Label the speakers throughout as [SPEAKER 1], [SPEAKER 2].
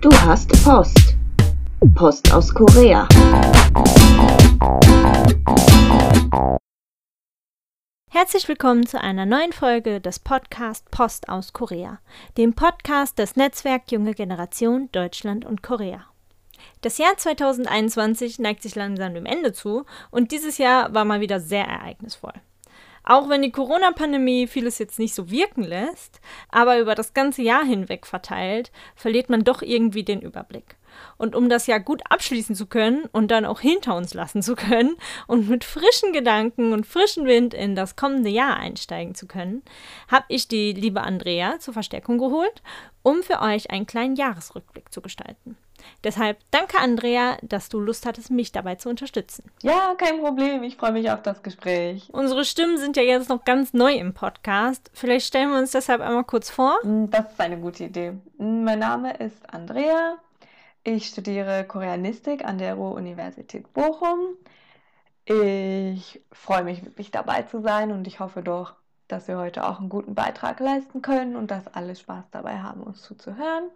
[SPEAKER 1] Du hast Post. Post aus Korea.
[SPEAKER 2] Herzlich willkommen zu einer neuen Folge des Podcast Post aus Korea, dem Podcast des Netzwerk Junge Generation Deutschland und Korea. Das Jahr 2021 neigt sich langsam dem Ende zu und dieses Jahr war mal wieder sehr ereignisvoll. Auch wenn die Corona-Pandemie vieles jetzt nicht so wirken lässt, aber über das ganze Jahr hinweg verteilt, verliert man doch irgendwie den Überblick. Und um das Jahr gut abschließen zu können und dann auch hinter uns lassen zu können und mit frischen Gedanken und frischen Wind in das kommende Jahr einsteigen zu können, habe ich die liebe Andrea zur Verstärkung geholt, um für euch einen kleinen Jahresrückblick zu gestalten. Deshalb danke Andrea, dass du Lust hattest, mich dabei zu unterstützen.
[SPEAKER 3] Ja, kein Problem. Ich freue mich auf das Gespräch.
[SPEAKER 2] Unsere Stimmen sind ja jetzt noch ganz neu im Podcast. Vielleicht stellen wir uns deshalb einmal kurz vor.
[SPEAKER 3] Mm, das ist eine gute Idee. Mm, mein Name ist Andrea. Ich studiere Koreanistik an der Ruhr-Universität Bochum. Ich freue mich wirklich dabei zu sein und ich hoffe doch, dass wir heute auch einen guten Beitrag leisten können und dass alle Spaß dabei haben, uns zuzuhören.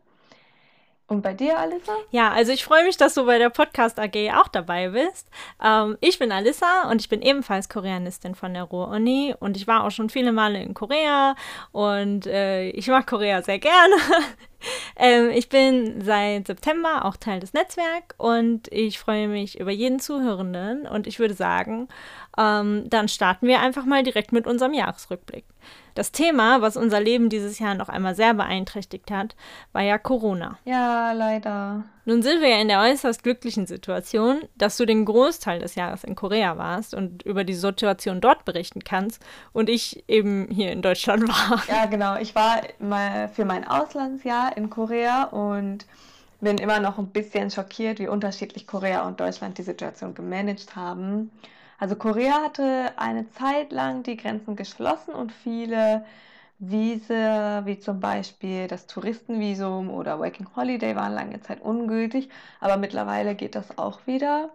[SPEAKER 3] Und bei dir, Alissa?
[SPEAKER 2] Ja, also ich freue mich, dass du bei der Podcast AG auch dabei bist. Ähm, ich bin Alissa und ich bin ebenfalls Koreanistin von der Ruhr-Uni und ich war auch schon viele Male in Korea und äh, ich mag Korea sehr gerne. ähm, ich bin seit September auch Teil des Netzwerks und ich freue mich über jeden Zuhörenden und ich würde sagen, ähm, dann starten wir einfach mal direkt mit unserem Jahresrückblick. Das Thema, was unser Leben dieses Jahr noch einmal sehr beeinträchtigt hat, war ja Corona.
[SPEAKER 3] Ja, leider.
[SPEAKER 2] Nun sind wir ja in der äußerst glücklichen Situation, dass du den Großteil des Jahres in Korea warst und über die Situation dort berichten kannst und ich eben hier in Deutschland war.
[SPEAKER 3] Ja, genau. Ich war mal für mein Auslandsjahr in Korea und bin immer noch ein bisschen schockiert, wie unterschiedlich Korea und Deutschland die Situation gemanagt haben. Also Korea hatte eine Zeit lang die Grenzen geschlossen und viele Visa, wie zum Beispiel das Touristenvisum oder Working Holiday, waren lange Zeit ungültig, aber mittlerweile geht das auch wieder.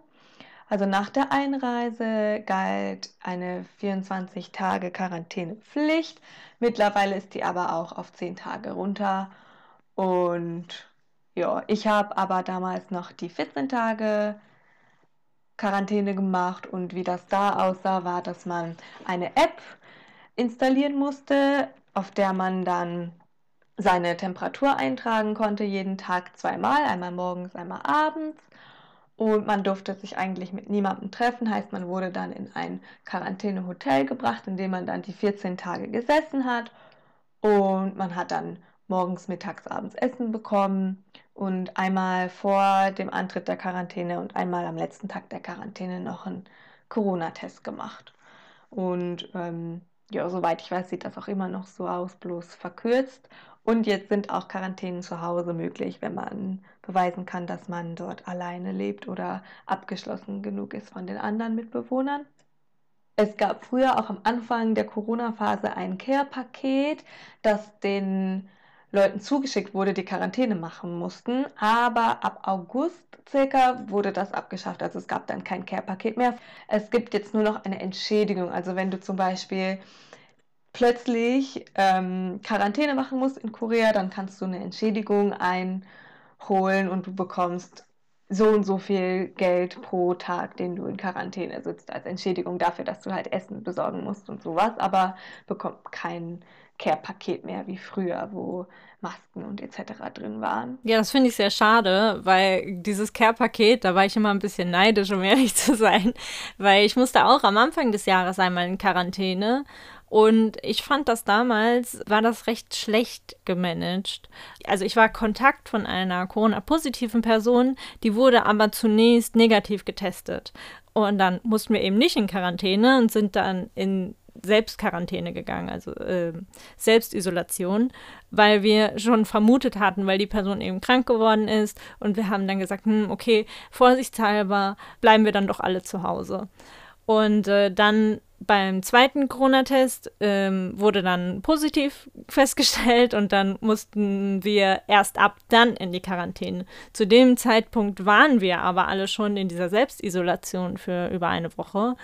[SPEAKER 3] Also nach der Einreise galt eine 24 Tage Quarantänepflicht. Mittlerweile ist die aber auch auf 10 Tage runter. Und ja, ich habe aber damals noch die 14 Tage Quarantäne gemacht und wie das da aussah, war, dass man eine App installieren musste, auf der man dann seine Temperatur eintragen konnte, jeden Tag zweimal, einmal morgens, einmal abends. Und man durfte sich eigentlich mit niemandem treffen, heißt man wurde dann in ein Quarantänehotel gebracht, in dem man dann die 14 Tage gesessen hat. Und man hat dann morgens, mittags, abends Essen bekommen und einmal vor dem Antritt der Quarantäne und einmal am letzten Tag der Quarantäne noch einen Corona-Test gemacht. Und ähm, ja, soweit ich weiß, sieht das auch immer noch so aus, bloß verkürzt. Und jetzt sind auch Quarantänen zu Hause möglich, wenn man beweisen kann, dass man dort alleine lebt oder abgeschlossen genug ist von den anderen Mitbewohnern. Es gab früher auch am Anfang der Corona-Phase ein Care-Paket, das den Leuten zugeschickt wurde, die Quarantäne machen mussten. Aber ab August circa wurde das abgeschafft. Also es gab dann kein Care-Paket mehr. Es gibt jetzt nur noch eine Entschädigung. Also wenn du zum Beispiel plötzlich ähm, Quarantäne machen musst in Korea, dann kannst du eine Entschädigung einholen und du bekommst so und so viel Geld pro Tag, den du in Quarantäne sitzt, als Entschädigung dafür, dass du halt Essen besorgen musst und sowas, aber bekommt kein Care-Paket mehr wie früher, wo Masken und etc. drin waren.
[SPEAKER 2] Ja, das finde ich sehr schade, weil dieses Care-Paket, da war ich immer ein bisschen neidisch, um ehrlich zu sein, weil ich musste auch am Anfang des Jahres einmal in Quarantäne und ich fand das damals, war das recht schlecht gemanagt. Also ich war Kontakt von einer Corona-positiven Person, die wurde aber zunächst negativ getestet. Und dann mussten wir eben nicht in Quarantäne und sind dann in Selbstquarantäne gegangen, also äh, Selbstisolation, weil wir schon vermutet hatten, weil die Person eben krank geworden ist und wir haben dann gesagt, hm, okay, vorsichtshalber bleiben wir dann doch alle zu Hause. Und äh, dann beim zweiten Corona-Test ähm, wurde dann positiv festgestellt und dann mussten wir erst ab dann in die Quarantäne. Zu dem Zeitpunkt waren wir aber alle schon in dieser Selbstisolation für über eine Woche.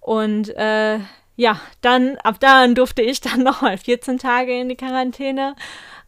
[SPEAKER 2] Und äh, ja, dann, ab dann durfte ich dann nochmal 14 Tage in die Quarantäne.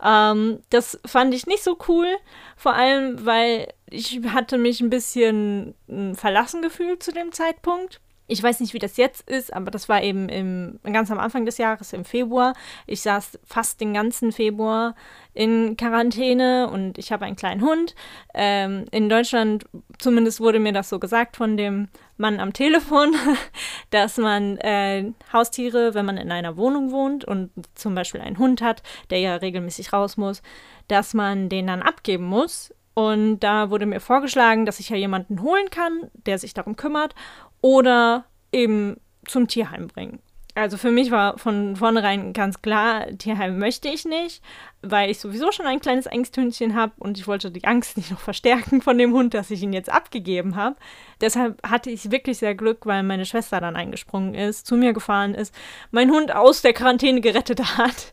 [SPEAKER 2] Ähm, das fand ich nicht so cool, vor allem, weil ich hatte mich ein bisschen hm, verlassen gefühlt zu dem Zeitpunkt. Ich weiß nicht, wie das jetzt ist, aber das war eben im, ganz am Anfang des Jahres, im Februar. Ich saß fast den ganzen Februar in Quarantäne und ich habe einen kleinen Hund. Ähm, in Deutschland, zumindest wurde mir das so gesagt von dem Mann am Telefon, dass man äh, Haustiere, wenn man in einer Wohnung wohnt und zum Beispiel einen Hund hat, der ja regelmäßig raus muss, dass man den dann abgeben muss. Und da wurde mir vorgeschlagen, dass ich ja jemanden holen kann, der sich darum kümmert oder eben zum Tierheim bringen. Also für mich war von vornherein ganz klar, Tierheim möchte ich nicht, weil ich sowieso schon ein kleines Angsthündchen habe und ich wollte die Angst nicht noch verstärken von dem Hund, dass ich ihn jetzt abgegeben habe. Deshalb hatte ich wirklich sehr Glück, weil meine Schwester dann eingesprungen ist, zu mir gefahren ist, meinen Hund aus der Quarantäne gerettet hat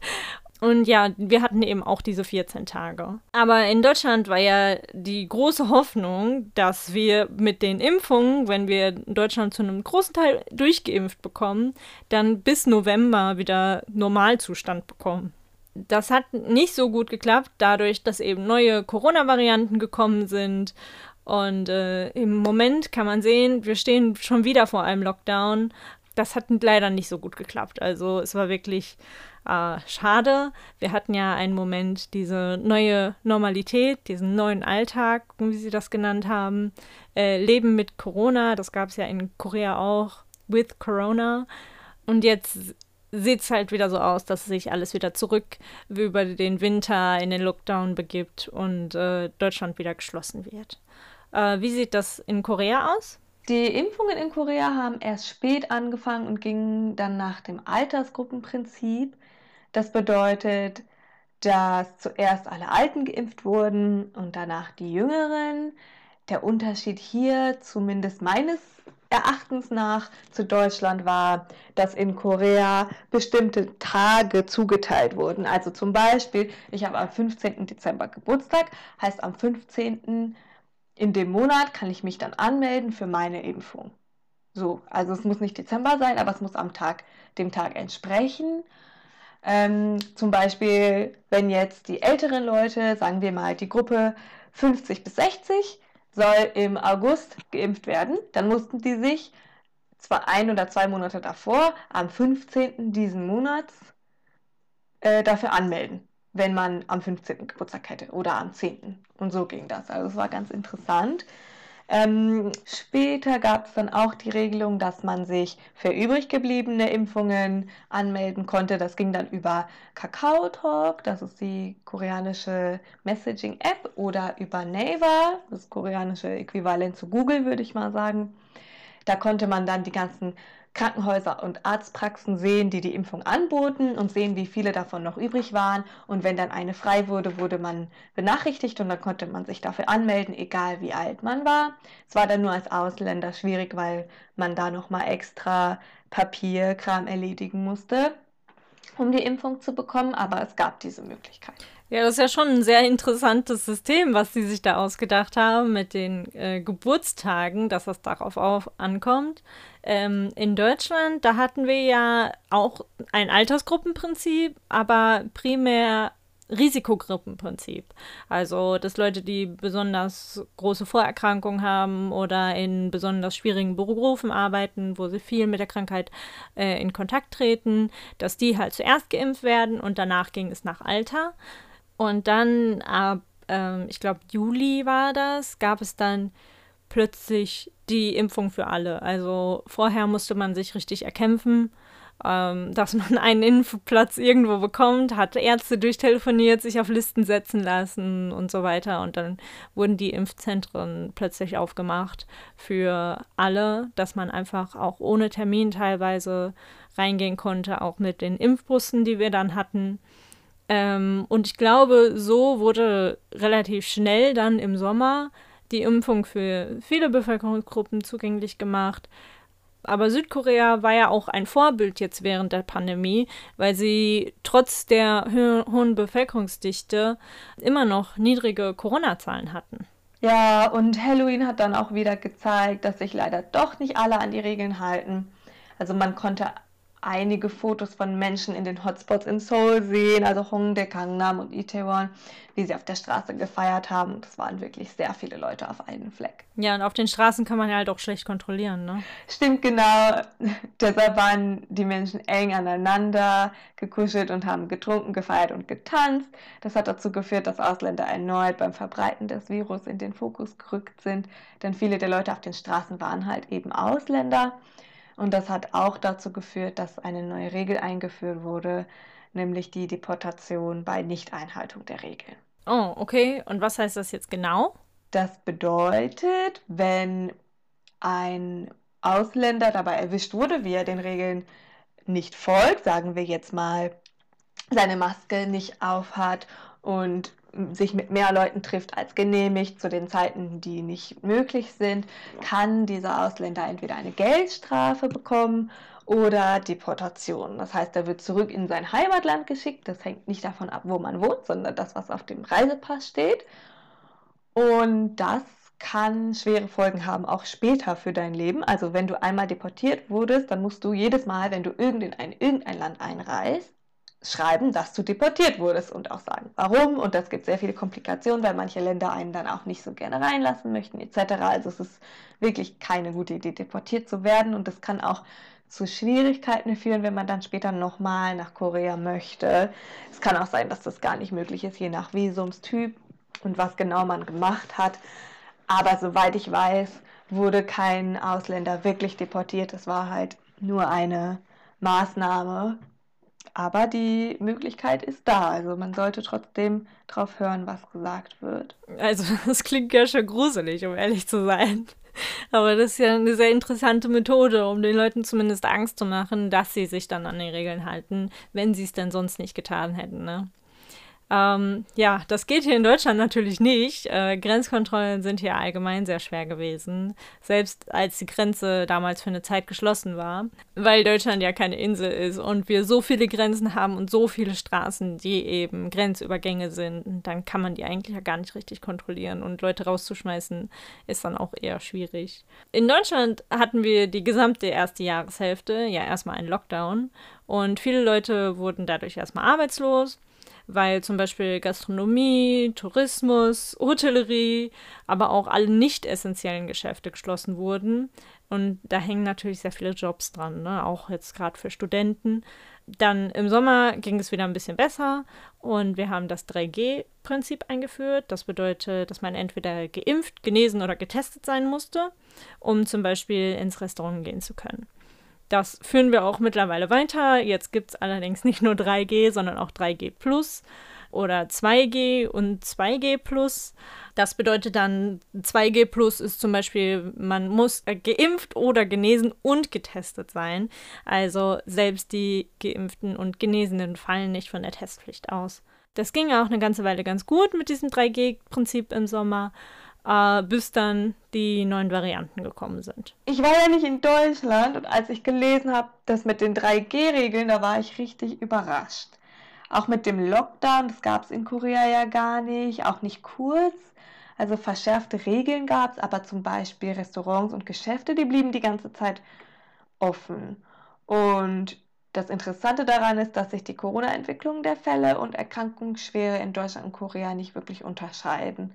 [SPEAKER 2] und ja, wir hatten eben auch diese 14 Tage. Aber in Deutschland war ja die große Hoffnung, dass wir mit den Impfungen, wenn wir Deutschland zu einem großen Teil durchgeimpft bekommen, dann bis November wieder Normalzustand bekommen. Das hat nicht so gut geklappt, dadurch, dass eben neue Corona-Varianten gekommen sind. Und äh, im Moment kann man sehen, wir stehen schon wieder vor einem Lockdown. Das hat leider nicht so gut geklappt. Also es war wirklich äh, schade. Wir hatten ja einen Moment diese neue Normalität, diesen neuen Alltag, wie sie das genannt haben. Äh, Leben mit Corona, das gab es ja in Korea auch, with Corona. Und jetzt sieht es halt wieder so aus, dass sich alles wieder zurück über den Winter in den Lockdown begibt und äh, Deutschland wieder geschlossen wird. Äh, wie sieht das in Korea aus?
[SPEAKER 3] Die Impfungen in Korea haben erst spät angefangen und gingen dann nach dem Altersgruppenprinzip. Das bedeutet, dass zuerst alle Alten geimpft wurden und danach die Jüngeren. Der Unterschied hier, zumindest meines Erachtens nach, zu Deutschland war, dass in Korea bestimmte Tage zugeteilt wurden. Also zum Beispiel, ich habe am 15. Dezember Geburtstag, heißt am 15. in dem Monat kann ich mich dann anmelden für meine Impfung. So, also es muss nicht Dezember sein, aber es muss am Tag, dem Tag entsprechen. Ähm, zum Beispiel, wenn jetzt die älteren Leute, sagen wir mal die Gruppe 50 bis 60, soll im August geimpft werden, dann mussten die sich zwar ein oder zwei Monate davor, am 15. diesen Monats, äh, dafür anmelden, wenn man am 15. Geburtstag hätte oder am 10. Und so ging das. Also es war ganz interessant. Ähm, später gab es dann auch die Regelung, dass man sich für übrig gebliebene Impfungen anmelden konnte. Das ging dann über Kakao Talk, das ist die koreanische Messaging-App, oder über Naver, das koreanische Äquivalent zu Google, würde ich mal sagen. Da konnte man dann die ganzen Krankenhäuser und Arztpraxen sehen, die die Impfung anboten und sehen, wie viele davon noch übrig waren. Und wenn dann eine frei wurde, wurde man benachrichtigt und dann konnte man sich dafür anmelden, egal wie alt man war. Es war dann nur als Ausländer schwierig, weil man da nochmal extra Papierkram erledigen musste, um die Impfung zu bekommen, aber es gab diese Möglichkeit.
[SPEAKER 2] Ja, das ist ja schon ein sehr interessantes System, was sie sich da ausgedacht haben mit den äh, Geburtstagen, dass das darauf auf ankommt. Ähm, in Deutschland, da hatten wir ja auch ein Altersgruppenprinzip, aber primär Risikogruppenprinzip. Also, dass Leute, die besonders große Vorerkrankungen haben oder in besonders schwierigen Berufen arbeiten, wo sie viel mit der Krankheit äh, in Kontakt treten, dass die halt zuerst geimpft werden und danach ging es nach Alter. Und dann ab, ähm, ich glaube, Juli war das, gab es dann plötzlich die Impfung für alle. Also vorher musste man sich richtig erkämpfen, ähm, dass man einen Impfplatz irgendwo bekommt, hat Ärzte durchtelefoniert, sich auf Listen setzen lassen und so weiter. Und dann wurden die Impfzentren plötzlich aufgemacht für alle, dass man einfach auch ohne Termin teilweise reingehen konnte, auch mit den Impfbussen, die wir dann hatten. Ähm, und ich glaube, so wurde relativ schnell dann im Sommer die Impfung für viele Bevölkerungsgruppen zugänglich gemacht. Aber Südkorea war ja auch ein Vorbild jetzt während der Pandemie, weil sie trotz der ho hohen Bevölkerungsdichte immer noch niedrige Corona-Zahlen hatten.
[SPEAKER 3] Ja, und Halloween hat dann auch wieder gezeigt, dass sich leider doch nicht alle an die Regeln halten. Also man konnte einige Fotos von Menschen in den Hotspots in Seoul sehen, also Hongdae, Gangnam und Itaewon, wie sie auf der Straße gefeiert haben. Es waren wirklich sehr viele Leute auf einen Fleck.
[SPEAKER 2] Ja, und auf den Straßen kann man ja halt auch schlecht kontrollieren, ne?
[SPEAKER 3] Stimmt, genau. Deshalb waren die Menschen eng aneinander gekuschelt und haben getrunken, gefeiert und getanzt. Das hat dazu geführt, dass Ausländer erneut beim Verbreiten des Virus in den Fokus gerückt sind, denn viele der Leute auf den Straßen waren halt eben Ausländer. Und das hat auch dazu geführt, dass eine neue Regel eingeführt wurde, nämlich die Deportation bei Nichteinhaltung der Regeln.
[SPEAKER 2] Oh, okay. Und was heißt das jetzt genau?
[SPEAKER 3] Das bedeutet, wenn ein Ausländer dabei erwischt wurde, wie er den Regeln nicht folgt, sagen wir jetzt mal, seine Maske nicht aufhat und sich mit mehr Leuten trifft als genehmigt zu den Zeiten, die nicht möglich sind, kann dieser Ausländer entweder eine Geldstrafe bekommen oder Deportation. Das heißt, er wird zurück in sein Heimatland geschickt. Das hängt nicht davon ab, wo man wohnt, sondern das, was auf dem Reisepass steht. Und das kann schwere Folgen haben, auch später für dein Leben. Also wenn du einmal deportiert wurdest, dann musst du jedes Mal, wenn du in ein, irgendein Land einreist, schreiben, dass du deportiert wurdest und auch sagen, warum. Und das gibt sehr viele Komplikationen, weil manche Länder einen dann auch nicht so gerne reinlassen möchten, etc. Also es ist wirklich keine gute Idee, deportiert zu werden. Und das kann auch zu Schwierigkeiten führen, wenn man dann später nochmal nach Korea möchte. Es kann auch sein, dass das gar nicht möglich ist, je nach Visumstyp und was genau man gemacht hat. Aber soweit ich weiß, wurde kein Ausländer wirklich deportiert. Es war halt nur eine Maßnahme, aber die Möglichkeit ist da. Also man sollte trotzdem drauf hören, was gesagt wird.
[SPEAKER 2] Also das klingt ja schon gruselig, um ehrlich zu sein. Aber das ist ja eine sehr interessante Methode, um den Leuten zumindest Angst zu machen, dass sie sich dann an die Regeln halten, wenn sie es denn sonst nicht getan hätten. Ne? Ähm, ja, das geht hier in Deutschland natürlich nicht. Äh, Grenzkontrollen sind hier allgemein sehr schwer gewesen, selbst als die Grenze damals für eine Zeit geschlossen war, weil Deutschland ja keine Insel ist und wir so viele Grenzen haben und so viele Straßen, die eben Grenzübergänge sind, dann kann man die eigentlich ja gar nicht richtig kontrollieren und Leute rauszuschmeißen ist dann auch eher schwierig. In Deutschland hatten wir die gesamte erste Jahreshälfte ja erstmal einen Lockdown und viele Leute wurden dadurch erstmal arbeitslos weil zum Beispiel Gastronomie, Tourismus, Hotellerie, aber auch alle nicht essentiellen Geschäfte geschlossen wurden. Und da hängen natürlich sehr viele Jobs dran, ne? auch jetzt gerade für Studenten. Dann im Sommer ging es wieder ein bisschen besser und wir haben das 3G-Prinzip eingeführt. Das bedeutet, dass man entweder geimpft, genesen oder getestet sein musste, um zum Beispiel ins Restaurant gehen zu können. Das führen wir auch mittlerweile weiter. Jetzt gibt es allerdings nicht nur 3G, sondern auch 3G Plus oder 2G und 2G Plus. Das bedeutet dann, 2G Plus ist zum Beispiel, man muss geimpft oder genesen und getestet sein. Also selbst die Geimpften und Genesenen fallen nicht von der Testpflicht aus. Das ging auch eine ganze Weile ganz gut mit diesem 3G-Prinzip im Sommer äh, bis dann die neuen Varianten gekommen sind.
[SPEAKER 3] Ich war ja nicht in Deutschland und als ich gelesen habe, das mit den 3G-Regeln, da war ich richtig überrascht. Auch mit dem Lockdown, das gab es in Korea ja gar nicht, auch nicht kurz. Also verschärfte Regeln gab es, aber zum Beispiel Restaurants und Geschäfte, die blieben die ganze Zeit offen. Und das Interessante daran ist, dass sich die Corona-Entwicklung der Fälle und Erkrankungsschwere in Deutschland und Korea nicht wirklich unterscheiden.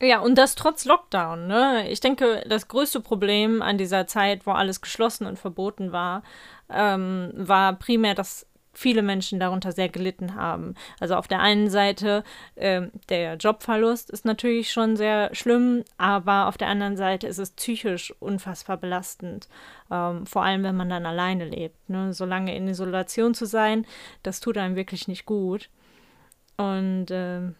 [SPEAKER 2] Ja, und das trotz Lockdown. Ne? Ich denke, das größte Problem an dieser Zeit, wo alles geschlossen und verboten war, ähm, war primär, dass viele Menschen darunter sehr gelitten haben. Also auf der einen Seite ähm, der Jobverlust ist natürlich schon sehr schlimm, aber auf der anderen Seite ist es psychisch unfassbar belastend. Ähm, vor allem, wenn man dann alleine lebt. Ne? So lange in Isolation zu sein, das tut einem wirklich nicht gut. Und ähm,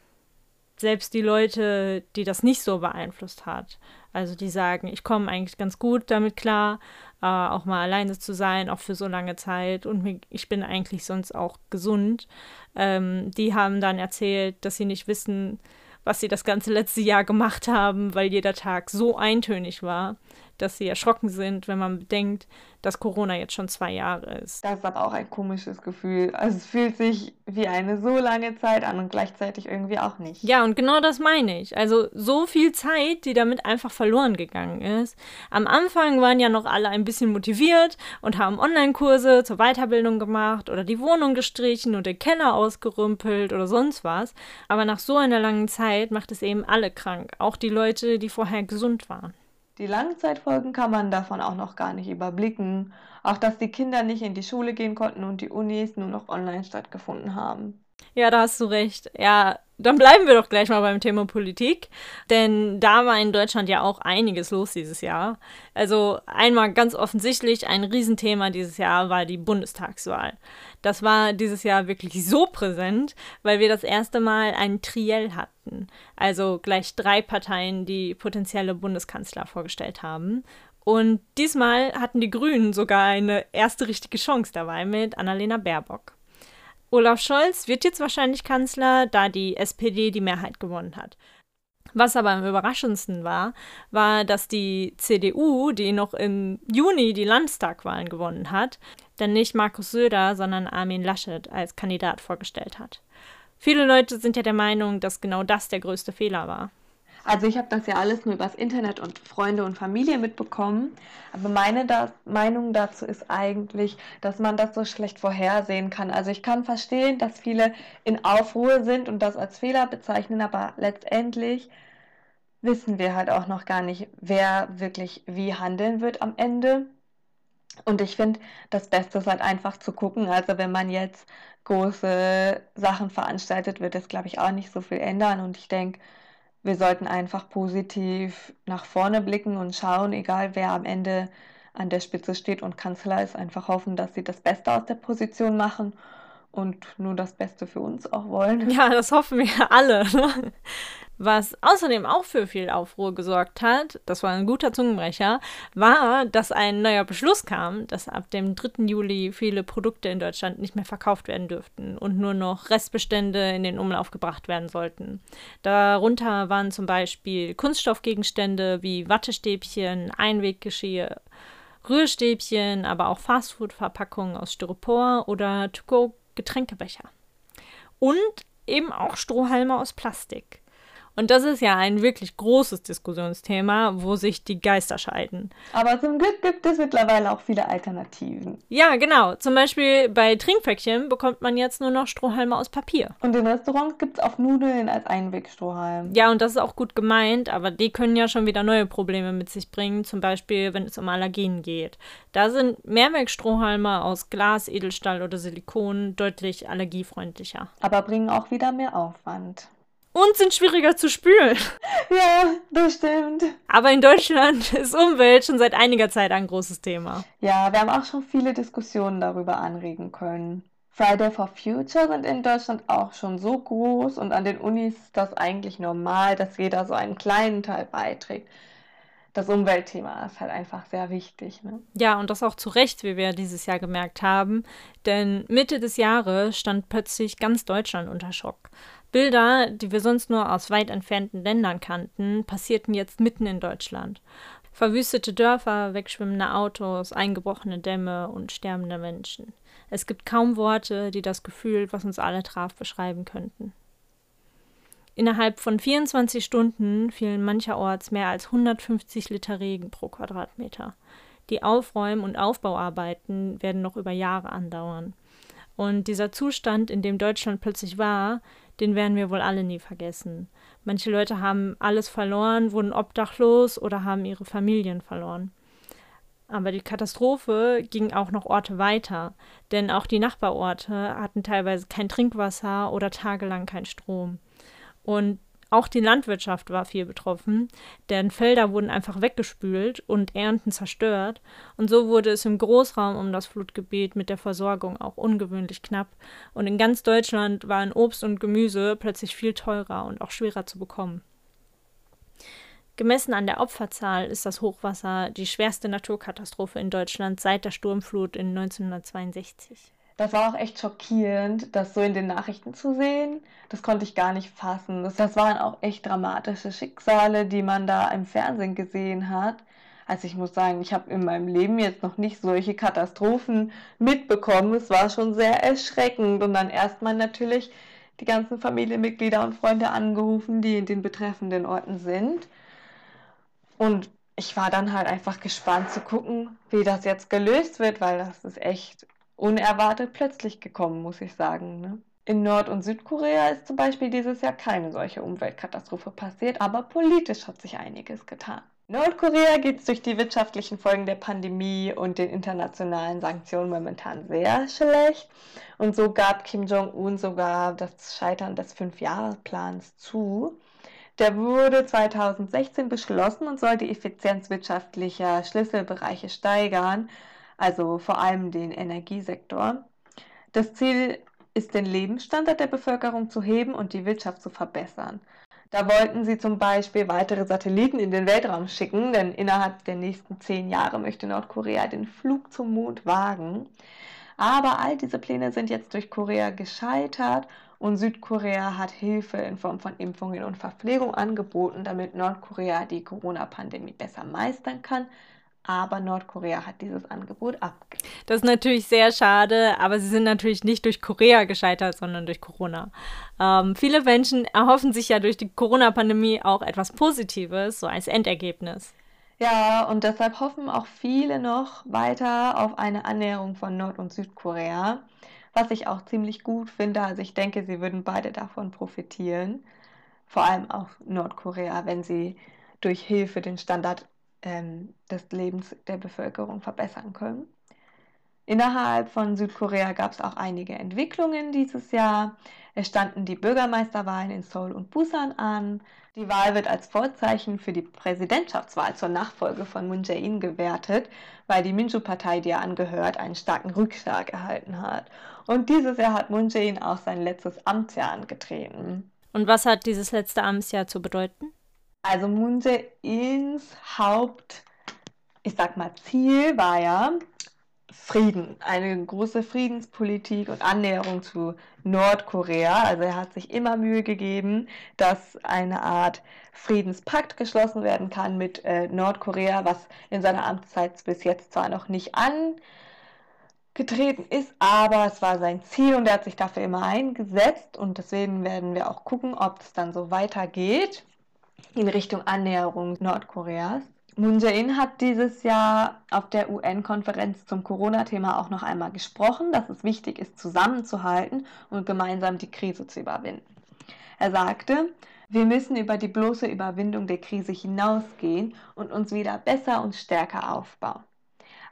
[SPEAKER 2] selbst die Leute, die das nicht so beeinflusst hat, also die sagen, ich komme eigentlich ganz gut damit klar, äh, auch mal alleine zu sein, auch für so lange Zeit. Und mir, ich bin eigentlich sonst auch gesund, ähm, die haben dann erzählt, dass sie nicht wissen, was sie das ganze letzte Jahr gemacht haben, weil jeder Tag so eintönig war, dass sie erschrocken sind, wenn man bedenkt, dass Corona jetzt schon zwei Jahre ist.
[SPEAKER 3] Das ist aber auch ein komisches Gefühl. Also es fühlt sich wie eine so lange Zeit an und gleichzeitig irgendwie auch nicht.
[SPEAKER 2] Ja, und genau das meine ich. Also so viel Zeit, die damit einfach verloren gegangen ist. Am Anfang waren ja noch alle ein bisschen motiviert und haben Online-Kurse zur Weiterbildung gemacht oder die Wohnung gestrichen und den Keller ausgerümpelt oder sonst was. Aber nach so einer langen Zeit macht es eben alle krank, auch die Leute, die vorher gesund waren.
[SPEAKER 3] Die Langzeitfolgen kann man davon auch noch gar nicht überblicken. Auch dass die Kinder nicht in die Schule gehen konnten und die Unis nur noch online stattgefunden haben.
[SPEAKER 2] Ja, da hast du recht. Ja, dann bleiben wir doch gleich mal beim Thema Politik, denn da war in Deutschland ja auch einiges los dieses Jahr. Also einmal ganz offensichtlich ein Riesenthema dieses Jahr war die Bundestagswahl. Das war dieses Jahr wirklich so präsent, weil wir das erste Mal ein Triell hatten. Also gleich drei Parteien, die potenzielle Bundeskanzler vorgestellt haben. Und diesmal hatten die Grünen sogar eine erste richtige Chance dabei mit Annalena Baerbock. Olaf Scholz wird jetzt wahrscheinlich Kanzler, da die SPD die Mehrheit gewonnen hat. Was aber am überraschendsten war, war, dass die CDU, die noch im Juni die Landtagwahlen gewonnen hat, dann nicht Markus Söder, sondern Armin Laschet als Kandidat vorgestellt hat. Viele Leute sind ja der Meinung, dass genau das der größte Fehler war.
[SPEAKER 3] Also ich habe das ja alles nur übers Internet und Freunde und Familie mitbekommen. Aber meine da Meinung dazu ist eigentlich, dass man das so schlecht vorhersehen kann. Also ich kann verstehen, dass viele in Aufruhr sind und das als Fehler bezeichnen, aber letztendlich wissen wir halt auch noch gar nicht, wer wirklich wie handeln wird am Ende. Und ich finde, das Beste ist halt einfach zu gucken. Also wenn man jetzt große Sachen veranstaltet, wird es, glaube ich, auch nicht so viel ändern. Und ich denke, wir sollten einfach positiv nach vorne blicken und schauen, egal wer am Ende an der Spitze steht und Kanzler ist, einfach hoffen, dass sie das Beste aus der Position machen und nur das Beste für uns auch wollen.
[SPEAKER 2] Ja, das hoffen wir alle. Ne? Was außerdem auch für viel Aufruhr gesorgt hat, das war ein guter Zungenbrecher, war, dass ein neuer Beschluss kam, dass ab dem 3. Juli viele Produkte in Deutschland nicht mehr verkauft werden dürften und nur noch Restbestände in den Umlauf gebracht werden sollten. Darunter waren zum Beispiel Kunststoffgegenstände wie Wattestäbchen, Einweggeschirr, Rührstäbchen, aber auch Fastfood-Verpackungen aus Styropor oder To-Go-Getränkebecher. Und eben auch Strohhalme aus Plastik. Und das ist ja ein wirklich großes Diskussionsthema, wo sich die Geister scheiden.
[SPEAKER 3] Aber zum Glück gibt es mittlerweile auch viele Alternativen.
[SPEAKER 2] Ja, genau. Zum Beispiel bei Trinkpäckchen bekommt man jetzt nur noch Strohhalme aus Papier.
[SPEAKER 3] Und in Restaurants gibt es auch Nudeln als Einwegstrohhalm.
[SPEAKER 2] Ja, und das ist auch gut gemeint, aber die können ja schon wieder neue Probleme mit sich bringen. Zum Beispiel, wenn es um Allergien geht. Da sind Mehrwegstrohhalme aus Glas, Edelstahl oder Silikon deutlich allergiefreundlicher.
[SPEAKER 3] Aber bringen auch wieder mehr Aufwand
[SPEAKER 2] und sind schwieriger zu spülen.
[SPEAKER 3] Ja, das stimmt.
[SPEAKER 2] Aber in Deutschland ist Umwelt schon seit einiger Zeit ein großes Thema.
[SPEAKER 3] Ja, wir haben auch schon viele Diskussionen darüber anregen können. Friday for Future sind in Deutschland auch schon so groß und an den Unis ist das eigentlich normal, dass jeder so einen kleinen Teil beiträgt. Das Umweltthema ist halt einfach sehr wichtig. Ne?
[SPEAKER 2] Ja, und das auch zu Recht, wie wir dieses Jahr gemerkt haben. Denn Mitte des Jahres stand plötzlich ganz Deutschland unter Schock. Bilder, die wir sonst nur aus weit entfernten Ländern kannten, passierten jetzt mitten in Deutschland. Verwüstete Dörfer, wegschwimmende Autos, eingebrochene Dämme und sterbende Menschen. Es gibt kaum Worte, die das Gefühl, was uns alle traf, beschreiben könnten. Innerhalb von 24 Stunden fielen mancherorts mehr als 150 Liter Regen pro Quadratmeter. Die Aufräum- und Aufbauarbeiten werden noch über Jahre andauern. Und dieser Zustand, in dem Deutschland plötzlich war, den werden wir wohl alle nie vergessen. Manche Leute haben alles verloren, wurden obdachlos oder haben ihre Familien verloren. Aber die Katastrophe ging auch noch Orte weiter, denn auch die Nachbarorte hatten teilweise kein Trinkwasser oder tagelang kein Strom. Und auch die Landwirtschaft war viel betroffen, denn Felder wurden einfach weggespült und Ernten zerstört, und so wurde es im Großraum um das Flutgebiet mit der Versorgung auch ungewöhnlich knapp, und in ganz Deutschland waren Obst und Gemüse plötzlich viel teurer und auch schwerer zu bekommen. Gemessen an der Opferzahl ist das Hochwasser die schwerste Naturkatastrophe in Deutschland seit der Sturmflut in 1962
[SPEAKER 3] das war auch echt schockierend, das so in den Nachrichten zu sehen. Das konnte ich gar nicht fassen. Das, das waren auch echt dramatische Schicksale, die man da im Fernsehen gesehen hat. Also ich muss sagen, ich habe in meinem Leben jetzt noch nicht solche Katastrophen mitbekommen. Es war schon sehr erschreckend und dann erstmal natürlich die ganzen Familienmitglieder und Freunde angerufen, die in den betreffenden Orten sind. Und ich war dann halt einfach gespannt zu gucken, wie das jetzt gelöst wird, weil das ist echt unerwartet plötzlich gekommen, muss ich sagen. Ne? In Nord- und Südkorea ist zum Beispiel dieses Jahr keine solche Umweltkatastrophe passiert, aber politisch hat sich einiges getan. Nordkorea geht es durch die wirtschaftlichen Folgen der Pandemie und den internationalen Sanktionen momentan sehr schlecht. Und so gab Kim Jong-un sogar das Scheitern des Fünfjahresplans zu. Der wurde 2016 beschlossen und soll die Effizienz wirtschaftlicher Schlüsselbereiche steigern, also vor allem den Energiesektor. Das Ziel ist, den Lebensstandard der Bevölkerung zu heben und die Wirtschaft zu verbessern. Da wollten sie zum Beispiel weitere Satelliten in den Weltraum schicken, denn innerhalb der nächsten zehn Jahre möchte Nordkorea den Flug zum Mond wagen. Aber all diese Pläne sind jetzt durch Korea gescheitert und Südkorea hat Hilfe in Form von Impfungen und Verpflegung angeboten, damit Nordkorea die Corona-Pandemie besser meistern kann aber Nordkorea hat dieses Angebot abgelehnt.
[SPEAKER 2] Das ist natürlich sehr schade, aber sie sind natürlich nicht durch Korea gescheitert, sondern durch Corona. Ähm, viele Menschen erhoffen sich ja durch die Corona-Pandemie auch etwas Positives, so als Endergebnis.
[SPEAKER 3] Ja, und deshalb hoffen auch viele noch weiter auf eine Annäherung von Nord- und Südkorea, was ich auch ziemlich gut finde. Also ich denke, sie würden beide davon profitieren, vor allem auch Nordkorea, wenn sie durch Hilfe den Standard ähm, des Lebens der Bevölkerung verbessern können. Innerhalb von Südkorea gab es auch einige Entwicklungen dieses Jahr. Es standen die Bürgermeisterwahlen in Seoul und Busan an. Die Wahl wird als Vorzeichen für die Präsidentschaftswahl zur Nachfolge von Moon Jae-in gewertet, weil die Minju-Partei, die er angehört, einen starken Rückschlag erhalten hat. Und dieses Jahr hat Moon Jae-in auch sein letztes Amtsjahr angetreten.
[SPEAKER 2] Und was hat dieses letzte Amtsjahr zu bedeuten?
[SPEAKER 3] Also Moon Jae-ins Haupt, ich sag mal, Ziel war ja Frieden, eine große Friedenspolitik und Annäherung zu Nordkorea. Also er hat sich immer Mühe gegeben, dass eine Art Friedenspakt geschlossen werden kann mit äh, Nordkorea, was in seiner Amtszeit bis jetzt zwar noch nicht angetreten ist, aber es war sein Ziel und er hat sich dafür immer eingesetzt und deswegen werden wir auch gucken, ob es dann so weitergeht in Richtung Annäherung Nordkoreas. Moon Jae-in hat dieses Jahr auf der UN-Konferenz zum Corona-Thema auch noch einmal gesprochen, dass es wichtig ist, zusammenzuhalten und gemeinsam die Krise zu überwinden. Er sagte, wir müssen über die bloße Überwindung der Krise hinausgehen und uns wieder besser und stärker aufbauen.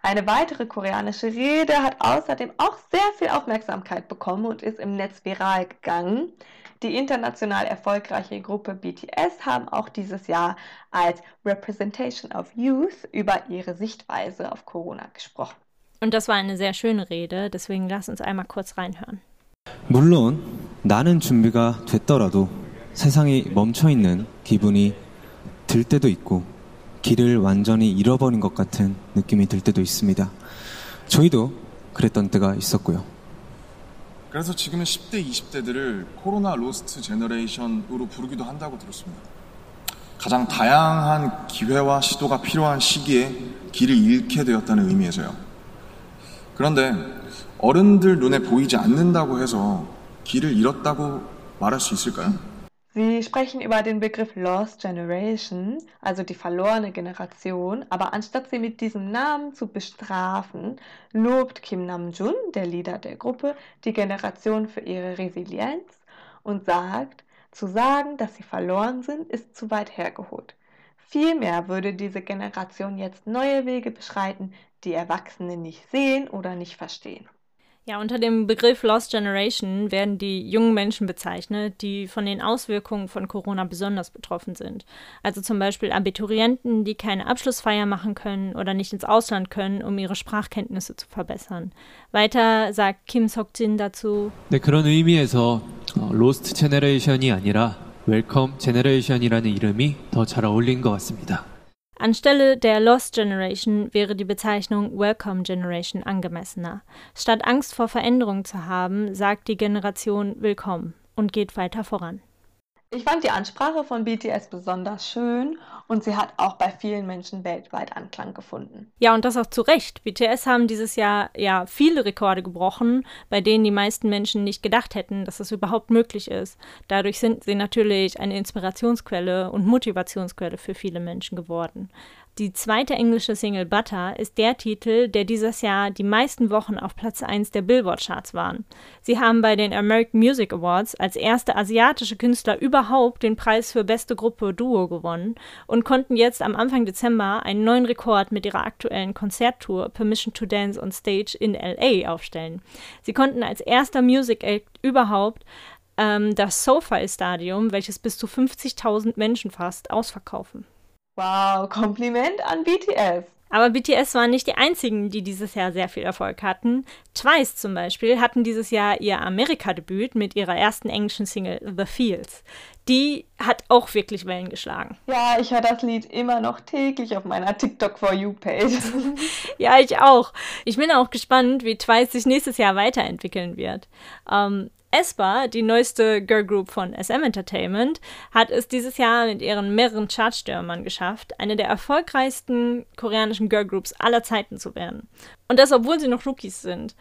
[SPEAKER 3] Eine weitere koreanische Rede hat außerdem auch sehr viel Aufmerksamkeit bekommen und ist im Netz viral gegangen. Die international erfolgreiche Gruppe BTS haben auch dieses Jahr als Representation of Youth über ihre Sichtweise auf Corona gesprochen.
[SPEAKER 2] Und das war eine sehr schöne Rede, deswegen lass uns einmal kurz reinhören.
[SPEAKER 4] 물론 나는 준비가 됐더라도 세상이 멈춰 있는 기분이 들 때도 있고 길을 완전히 잃어버린 것 같은 느낌이 들 때도 있습니다. 저희도 그랬던 때가 있었고요.
[SPEAKER 5] 그래서 지금은 10대, 20대들을 코로나 로스트 제너레이션으로 부르기도 한다고 들었습니다. 가장 다양한 기회와 시도가 필요한 시기에 길을 잃게 되었다는 의미에서요. 그런데 어른들 눈에 보이지 않는다고 해서 길을 잃었다고 말할 수 있을까요?
[SPEAKER 3] Sie sprechen über den Begriff Lost Generation, also die verlorene Generation, aber anstatt sie mit diesem Namen zu bestrafen, lobt Kim Namjoon, der Leader der Gruppe, die Generation für ihre Resilienz und sagt, zu sagen, dass sie verloren sind, ist zu weit hergeholt. Vielmehr würde diese Generation jetzt neue Wege beschreiten, die Erwachsene nicht sehen oder nicht verstehen.
[SPEAKER 2] Ja, unter dem Begriff Lost Generation werden die jungen Menschen bezeichnet, die von den Auswirkungen von Corona besonders betroffen sind. Also zum Beispiel Abiturienten, die keine Abschlussfeier machen können oder nicht ins Ausland können, um ihre Sprachkenntnisse zu verbessern. Weiter sagt Kim Sok-jin dazu.
[SPEAKER 6] 네, 그런 의미에서 로스트 제너레이션이 아니라 웰컴 제너레이션이라는 이름이 더 잘 어울린 것 같습니다.
[SPEAKER 2] Anstelle der Lost Generation wäre die Bezeichnung Welcome Generation angemessener. Statt Angst vor Veränderung zu haben, sagt die Generation Willkommen und geht weiter voran.
[SPEAKER 3] Ich fand die Ansprache von BTS besonders schön und sie hat auch bei vielen Menschen weltweit Anklang gefunden.
[SPEAKER 2] Ja, und das auch zu Recht. BTS haben dieses Jahr ja viele Rekorde gebrochen, bei denen die meisten Menschen nicht gedacht hätten, dass das überhaupt möglich ist. Dadurch sind sie natürlich eine Inspirationsquelle und Motivationsquelle für viele Menschen geworden. Die zweite englische Single Butter ist der Titel, der dieses Jahr die meisten Wochen auf Platz 1 der Billboard-Charts waren. Sie haben bei den American Music Awards als erste asiatische Künstler überhaupt den Preis für beste Gruppe Duo gewonnen und konnten jetzt am Anfang Dezember einen neuen Rekord mit ihrer aktuellen Konzerttour Permission to Dance on Stage in LA aufstellen. Sie konnten als erster Music Act überhaupt ähm, das SoFi Stadium, welches bis zu 50.000 Menschen fasst, ausverkaufen.
[SPEAKER 3] Wow, Kompliment an BTS.
[SPEAKER 2] Aber BTS waren nicht die einzigen, die dieses Jahr sehr viel Erfolg hatten. Twice zum Beispiel hatten dieses Jahr ihr Amerika-Debüt mit ihrer ersten englischen Single The Fields. Die hat auch wirklich Wellen geschlagen.
[SPEAKER 3] Ja, ich höre das Lied immer noch täglich auf meiner TikTok for You Page.
[SPEAKER 2] ja, ich auch. Ich bin auch gespannt, wie Twice sich nächstes Jahr weiterentwickeln wird. Ähm, Espa, die neueste Girlgroup von SM Entertainment, hat es dieses Jahr mit ihren mehreren Chartstürmern geschafft, eine der erfolgreichsten koreanischen Girlgroups aller Zeiten zu werden. Und das, obwohl sie noch Rookies sind.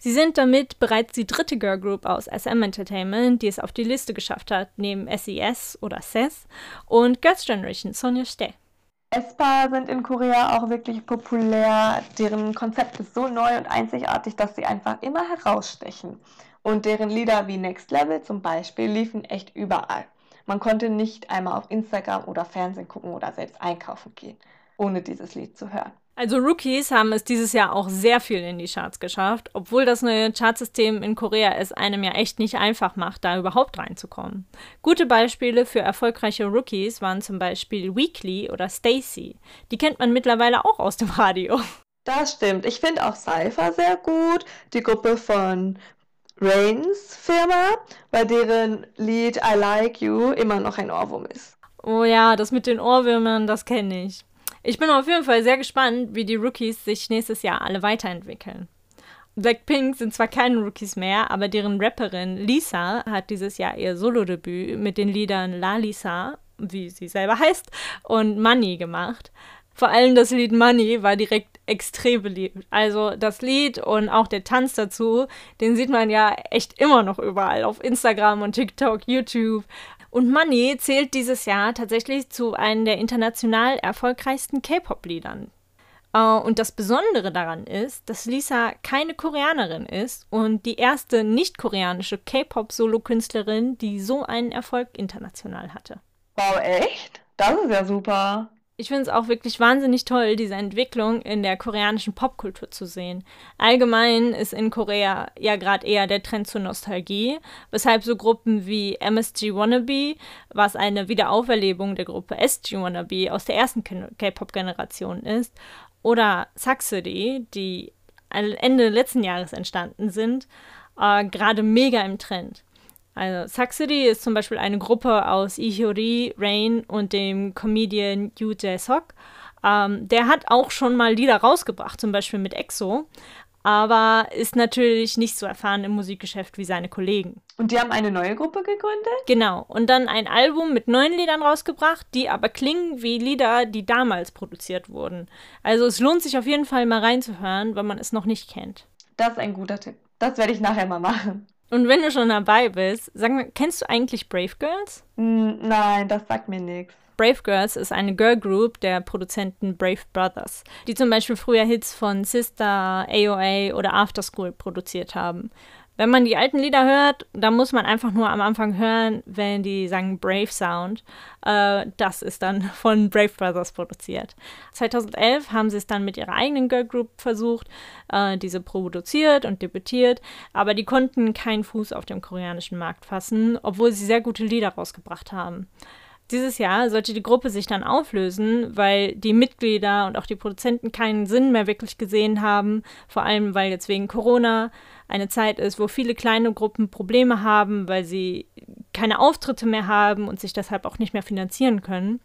[SPEAKER 2] Sie sind damit bereits die dritte Girlgroup aus SM Entertainment, die es auf die Liste geschafft hat, neben SES oder SES und Girls' Generation Sonja Stay.
[SPEAKER 3] Espa sind in Korea auch wirklich populär. Deren Konzept ist so neu und einzigartig, dass sie einfach immer herausstechen. Und deren Lieder wie Next Level zum Beispiel liefen echt überall. Man konnte nicht einmal auf Instagram oder Fernsehen gucken oder selbst einkaufen gehen, ohne dieses Lied zu hören.
[SPEAKER 2] Also Rookies haben es dieses Jahr auch sehr viel in die Charts geschafft, obwohl das neue Chartsystem in Korea es einem ja echt nicht einfach macht, da überhaupt reinzukommen. Gute Beispiele für erfolgreiche Rookies waren zum Beispiel Weekly oder Stacy. Die kennt man mittlerweile auch aus dem Radio.
[SPEAKER 3] Das stimmt. Ich finde auch Cypher sehr gut. Die Gruppe von Rains Firma, bei deren Lied I Like You immer noch ein Ohrwurm ist.
[SPEAKER 2] Oh ja, das mit den Ohrwürmern, das kenne ich. Ich bin auf jeden Fall sehr gespannt, wie die Rookies sich nächstes Jahr alle weiterentwickeln. Blackpink sind zwar keine Rookies mehr, aber deren Rapperin Lisa hat dieses Jahr ihr Solodebüt mit den Liedern La Lisa, wie sie selber heißt, und Money gemacht. Vor allem das Lied Money war direkt extrem beliebt. Also das Lied und auch der Tanz dazu, den sieht man ja echt immer noch überall auf Instagram und TikTok, YouTube. Und Money zählt dieses Jahr tatsächlich zu einem der international erfolgreichsten K-Pop-Liedern. Uh, und das Besondere daran ist, dass Lisa keine Koreanerin ist und die erste nicht-koreanische K-Pop-Solo-Künstlerin, die so einen Erfolg international hatte.
[SPEAKER 3] Wow, echt? Das ist ja super.
[SPEAKER 2] Ich finde es auch wirklich wahnsinnig toll, diese Entwicklung in der koreanischen Popkultur zu sehen. Allgemein ist in Korea ja gerade eher der Trend zur Nostalgie, weshalb so Gruppen wie MSG Wannabe, was eine Wiederauferlebung der Gruppe SG Wannabe aus der ersten K-Pop-Generation ist, oder Saxody, die Ende letzten Jahres entstanden sind, äh, gerade mega im Trend. Also Saxody ist zum Beispiel eine Gruppe aus Ihyori, Rain und dem Comedian Yu Jae-sok. Ähm, der hat auch schon mal Lieder rausgebracht, zum Beispiel mit EXO, aber ist natürlich nicht so erfahren im Musikgeschäft wie seine Kollegen.
[SPEAKER 3] Und die haben eine neue Gruppe gegründet?
[SPEAKER 2] Genau. Und dann ein Album mit neuen Liedern rausgebracht, die aber klingen wie Lieder, die damals produziert wurden. Also es lohnt sich auf jeden Fall mal reinzuhören, wenn man es noch nicht kennt.
[SPEAKER 3] Das ist ein guter Tipp. Das werde ich nachher mal machen.
[SPEAKER 2] Und wenn du schon dabei bist, sag mal, kennst du eigentlich Brave Girls?
[SPEAKER 3] Nein, das sagt mir nichts.
[SPEAKER 2] Brave Girls ist eine Girl Group der Produzenten Brave Brothers, die zum Beispiel früher Hits von Sister, AOA oder After School produziert haben. Wenn man die alten Lieder hört, dann muss man einfach nur am Anfang hören, wenn die sagen Brave Sound. Äh, das ist dann von Brave Brothers produziert. 2011 haben sie es dann mit ihrer eigenen Girl Group versucht, äh, diese produziert und debütiert, aber die konnten keinen Fuß auf dem koreanischen Markt fassen, obwohl sie sehr gute Lieder rausgebracht haben. Dieses Jahr sollte die Gruppe sich dann auflösen, weil die Mitglieder und auch die Produzenten keinen Sinn mehr wirklich gesehen haben, vor allem weil jetzt wegen Corona eine Zeit ist, wo viele kleine Gruppen Probleme haben, weil sie keine Auftritte mehr haben und sich deshalb auch nicht mehr finanzieren können.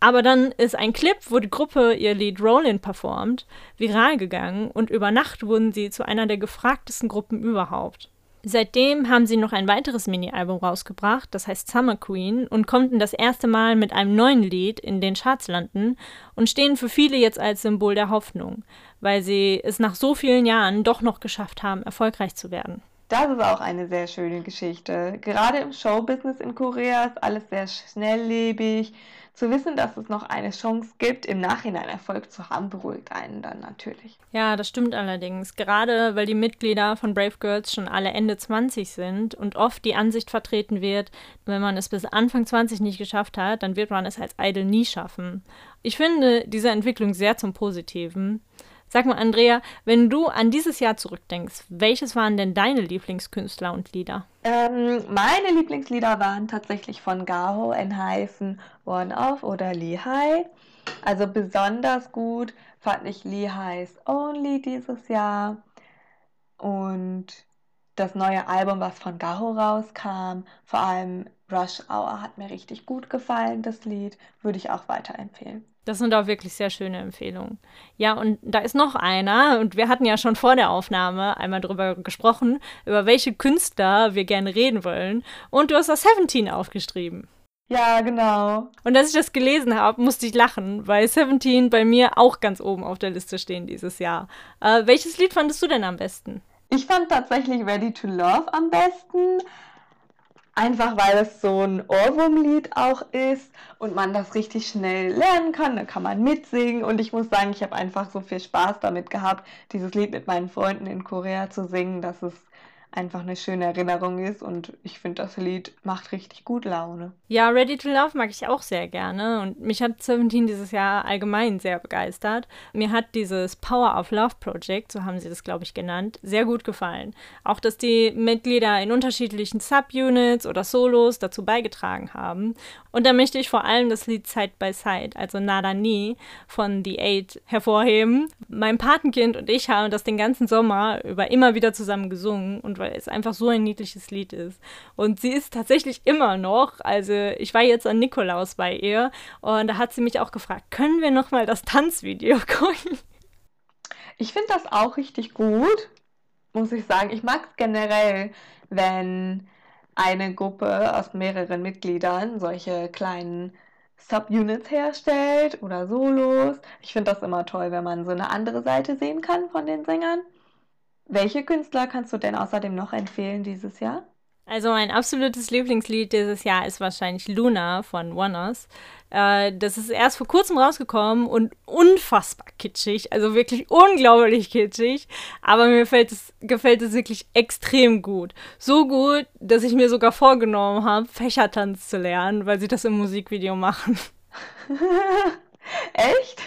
[SPEAKER 2] Aber dann ist ein Clip, wo die Gruppe ihr Lied Rollin performt, viral gegangen und über Nacht wurden sie zu einer der gefragtesten Gruppen überhaupt. Seitdem haben sie noch ein weiteres Mini-Album rausgebracht, das heißt Summer Queen, und konnten das erste Mal mit einem neuen Lied in den Charts landen und stehen für viele jetzt als Symbol der Hoffnung, weil sie es nach so vielen Jahren doch noch geschafft haben, erfolgreich zu werden.
[SPEAKER 3] Das ist auch eine sehr schöne Geschichte. Gerade im Showbusiness in Korea ist alles sehr schnelllebig. Zu wissen, dass es noch eine Chance gibt, im Nachhinein Erfolg zu haben, beruhigt einen dann natürlich.
[SPEAKER 2] Ja, das stimmt allerdings. Gerade weil die Mitglieder von Brave Girls schon alle Ende 20 sind und oft die Ansicht vertreten wird, wenn man es bis Anfang 20 nicht geschafft hat, dann wird man es als Idol nie schaffen. Ich finde diese Entwicklung sehr zum Positiven. Sag mal, Andrea, wenn du an dieses Jahr zurückdenkst, welches waren denn deine Lieblingskünstler und Lieder?
[SPEAKER 3] Ähm, meine Lieblingslieder waren tatsächlich von Gaho, Enhypen, One Off oder Lehigh. Also besonders gut fand ich Lehigh's Only dieses Jahr. Und das neue Album, was von Gaho rauskam, vor allem Rush Hour hat mir richtig gut gefallen, das Lied, würde ich auch weiterempfehlen.
[SPEAKER 2] Das sind auch wirklich sehr schöne Empfehlungen. Ja, und da ist noch einer, und wir hatten ja schon vor der Aufnahme einmal darüber gesprochen, über welche Künstler wir gerne reden wollen. Und du hast das Seventeen aufgeschrieben.
[SPEAKER 3] Ja, genau.
[SPEAKER 2] Und als ich das gelesen habe, musste ich lachen, weil Seventeen bei mir auch ganz oben auf der Liste stehen dieses Jahr. Äh, welches Lied fandest du denn am besten?
[SPEAKER 3] Ich fand tatsächlich Ready to Love am besten. Einfach weil es so ein Ohrwurmlied auch ist und man das richtig schnell lernen kann. Da kann man mitsingen und ich muss sagen, ich habe einfach so viel Spaß damit gehabt, dieses Lied mit meinen Freunden in Korea zu singen, dass es einfach eine schöne Erinnerung ist und ich finde, das Lied macht richtig gut Laune.
[SPEAKER 2] Ja, Ready to Love mag ich auch sehr gerne und mich hat Seventeen dieses Jahr allgemein sehr begeistert. Mir hat dieses Power of Love Project, so haben sie das, glaube ich, genannt, sehr gut gefallen. Auch, dass die Mitglieder in unterschiedlichen Subunits oder Solos dazu beigetragen haben. Und da möchte ich vor allem das Lied Side by Side, also Nada Nie von The Eight, hervorheben. Mein Patenkind und ich haben das den ganzen Sommer über immer wieder zusammen gesungen und weil es einfach so ein niedliches Lied ist. Und sie ist tatsächlich immer noch, also ich war jetzt an Nikolaus bei ihr und da hat sie mich auch gefragt, können wir nochmal das Tanzvideo gucken?
[SPEAKER 3] Ich finde das auch richtig gut, muss ich sagen. Ich mag es generell, wenn eine Gruppe aus mehreren Mitgliedern solche kleinen Subunits herstellt oder Solos. Ich finde das immer toll, wenn man so eine andere Seite sehen kann von den Sängern. Welche Künstler kannst du denn außerdem noch empfehlen dieses Jahr?
[SPEAKER 2] Also mein absolutes Lieblingslied dieses Jahr ist wahrscheinlich Luna von Oneers. Äh, das ist erst vor kurzem rausgekommen und unfassbar kitschig, also wirklich unglaublich kitschig. Aber mir es, gefällt es wirklich extrem gut. So gut, dass ich mir sogar vorgenommen habe, Fächertanz zu lernen, weil sie das im Musikvideo machen.
[SPEAKER 3] Echt?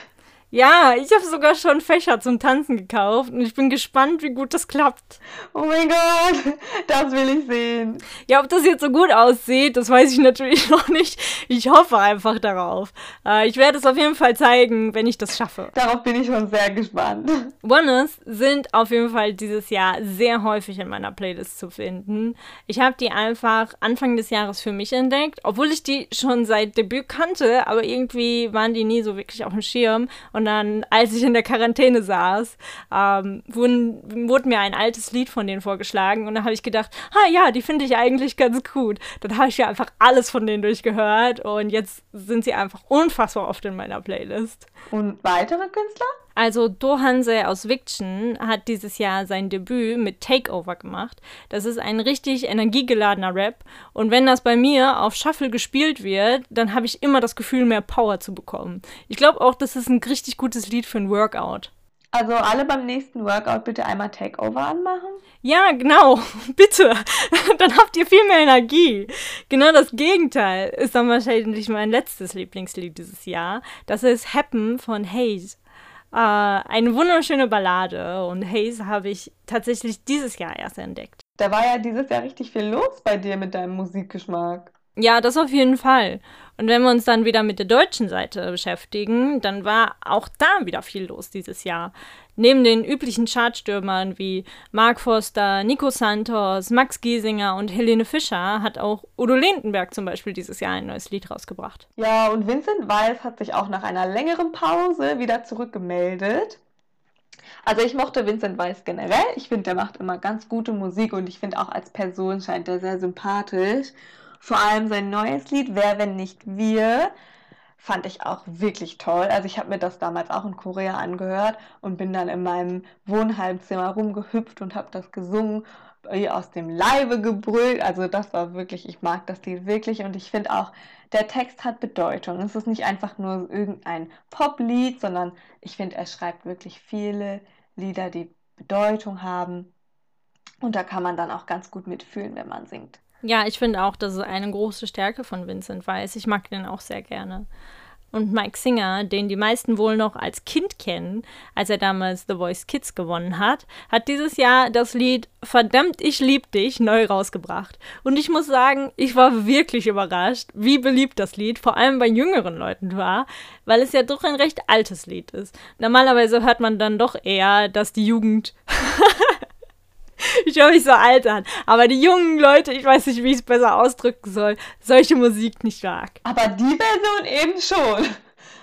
[SPEAKER 2] Ja, ich habe sogar schon Fächer zum Tanzen gekauft und ich bin gespannt, wie gut das klappt.
[SPEAKER 3] Oh mein Gott, das will ich sehen.
[SPEAKER 2] Ja, ob das jetzt so gut aussieht, das weiß ich natürlich noch nicht. Ich hoffe einfach darauf. Äh, ich werde es auf jeden Fall zeigen, wenn ich das schaffe.
[SPEAKER 3] Darauf bin ich schon sehr gespannt.
[SPEAKER 2] Oneers sind auf jeden Fall dieses Jahr sehr häufig in meiner Playlist zu finden. Ich habe die einfach Anfang des Jahres für mich entdeckt, obwohl ich die schon seit Debüt kannte, aber irgendwie waren die nie so wirklich auf dem Schirm und dann, als ich in der Quarantäne saß, ähm, wurden, wurde mir ein altes Lied von denen vorgeschlagen. Und dann habe ich gedacht, ah ja, die finde ich eigentlich ganz gut. Dann habe ich ja einfach alles von denen durchgehört. Und jetzt sind sie einfach unfassbar oft in meiner Playlist.
[SPEAKER 3] Und weitere Künstler?
[SPEAKER 2] Also Dohanse aus Wiction hat dieses Jahr sein Debüt mit Takeover gemacht. Das ist ein richtig energiegeladener Rap. Und wenn das bei mir auf Shuffle gespielt wird, dann habe ich immer das Gefühl, mehr Power zu bekommen. Ich glaube auch, das ist ein richtig gutes Lied für ein Workout.
[SPEAKER 3] Also alle beim nächsten Workout bitte einmal Takeover anmachen?
[SPEAKER 2] Ja, genau. Bitte. dann habt ihr viel mehr Energie. Genau das Gegenteil ist dann wahrscheinlich mein letztes Lieblingslied dieses Jahr. Das ist Happen von Haze. Äh, eine wunderschöne Ballade und Haze habe ich tatsächlich dieses Jahr erst entdeckt.
[SPEAKER 3] Da war ja dieses Jahr richtig viel los bei dir mit deinem Musikgeschmack.
[SPEAKER 2] Ja, das auf jeden Fall. Und wenn wir uns dann wieder mit der deutschen Seite beschäftigen, dann war auch da wieder viel los dieses Jahr. Neben den üblichen Chartstürmern wie Mark Forster, Nico Santos, Max Giesinger und Helene Fischer hat auch Udo Lindenberg zum Beispiel dieses Jahr ein neues Lied rausgebracht.
[SPEAKER 3] Ja, und Vincent Weiss hat sich auch nach einer längeren Pause wieder zurückgemeldet. Also ich mochte Vincent Weiss generell. Ich finde, der macht immer ganz gute Musik und ich finde auch als Person scheint er sehr sympathisch. Vor allem sein neues Lied, Wer, wenn nicht wir, fand ich auch wirklich toll. Also ich habe mir das damals auch in Korea angehört und bin dann in meinem Wohnheimzimmer rumgehüpft und habe das gesungen, wie aus dem Leibe gebrüllt. Also das war wirklich, ich mag das Lied wirklich und ich finde auch, der Text hat Bedeutung. Es ist nicht einfach nur irgendein Poplied, sondern ich finde, er schreibt wirklich viele Lieder, die Bedeutung haben. Und da kann man dann auch ganz gut mitfühlen, wenn man singt.
[SPEAKER 2] Ja, ich finde auch, das ist eine große Stärke von Vincent Weiss. Ich mag den auch sehr gerne. Und Mike Singer, den die meisten wohl noch als Kind kennen, als er damals The Voice Kids gewonnen hat, hat dieses Jahr das Lied Verdammt, ich lieb dich neu rausgebracht. Und ich muss sagen, ich war wirklich überrascht, wie beliebt das Lied vor allem bei jüngeren Leuten war, weil es ja doch ein recht altes Lied ist. Normalerweise hört man dann doch eher, dass die Jugend ich höre mich so alt an. Aber die jungen Leute, ich weiß nicht, wie ich es besser ausdrücken soll, solche Musik nicht mag.
[SPEAKER 3] Aber die Version eben schon.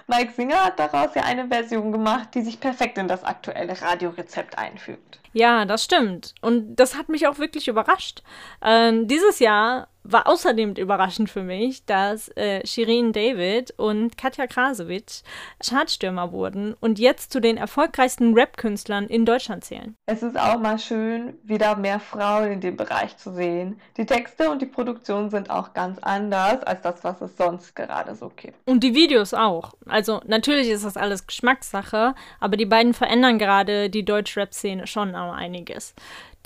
[SPEAKER 3] Mike Singer hat daraus ja eine Version gemacht, die sich perfekt in das aktuelle Radiorezept einfügt.
[SPEAKER 2] Ja, das stimmt. Und das hat mich auch wirklich überrascht. Ähm, dieses Jahr war außerdem überraschend für mich, dass äh, Shirin David und Katja Krasowitsch Chartstürmer wurden und jetzt zu den erfolgreichsten Rap-Künstlern in Deutschland zählen.
[SPEAKER 3] Es ist auch mal schön, wieder mehr Frauen in dem Bereich zu sehen. Die Texte und die Produktion sind auch ganz anders als das, was es sonst gerade so gibt.
[SPEAKER 2] Und die Videos auch. Also natürlich ist das alles Geschmackssache, aber die beiden verändern gerade die Deutsch-Rap-Szene schon einiges.